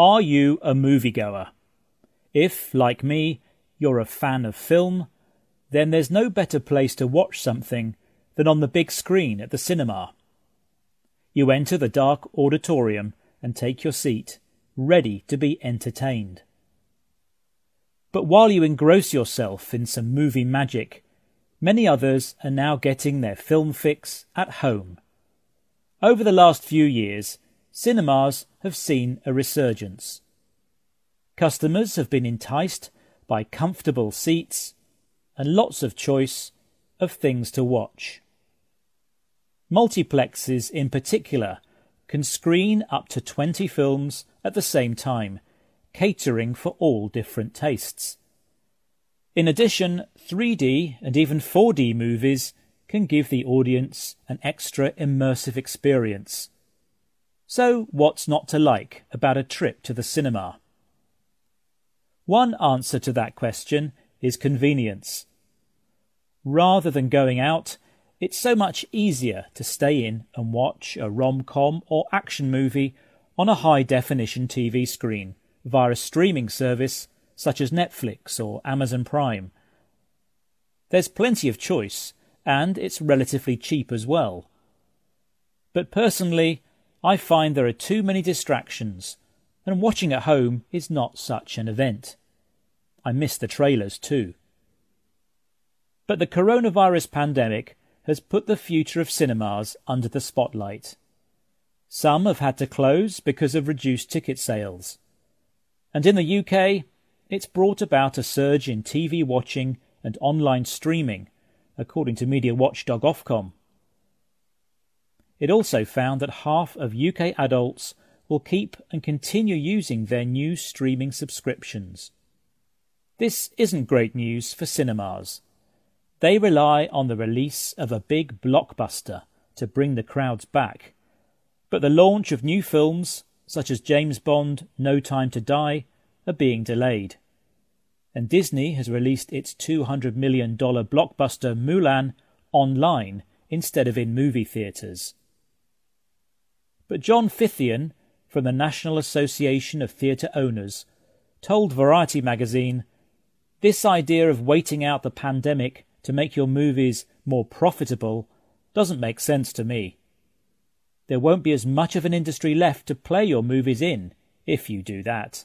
Are you a moviegoer? If, like me, you're a fan of film, then there's no better place to watch something than on the big screen at the cinema. You enter the dark auditorium and take your seat, ready to be entertained. But while you engross yourself in some movie magic, many others are now getting their film fix at home. Over the last few years, cinemas have seen a resurgence. Customers have been enticed by comfortable seats and lots of choice of things to watch. Multiplexes in particular can screen up to 20 films at the same time, catering for all different tastes. In addition, 3D and even 4D movies can give the audience an extra immersive experience. So, what's not to like about a trip to the cinema? One answer to that question is convenience. Rather than going out, it's so much easier to stay in and watch a rom com or action movie on a high definition TV screen via a streaming service such as Netflix or Amazon Prime. There's plenty of choice, and it's relatively cheap as well. But personally, I find there are too many distractions, and watching at home is not such an event. I miss the trailers too. But the coronavirus pandemic has put the future of cinemas under the spotlight. Some have had to close because of reduced ticket sales. And in the UK, it's brought about a surge in TV watching and online streaming, according to media watchdog Ofcom. It also found that half of UK adults will keep and continue using their new streaming subscriptions. This isn't great news for cinemas. They rely on the release of a big blockbuster to bring the crowds back. But the launch of new films, such as James Bond No Time to Die, are being delayed. And Disney has released its $200 million blockbuster Mulan online instead of in movie theatres. But John Fithian from the National Association of Theatre Owners told Variety magazine this idea of waiting out the pandemic to make your movies more profitable doesn't make sense to me. There won't be as much of an industry left to play your movies in if you do that.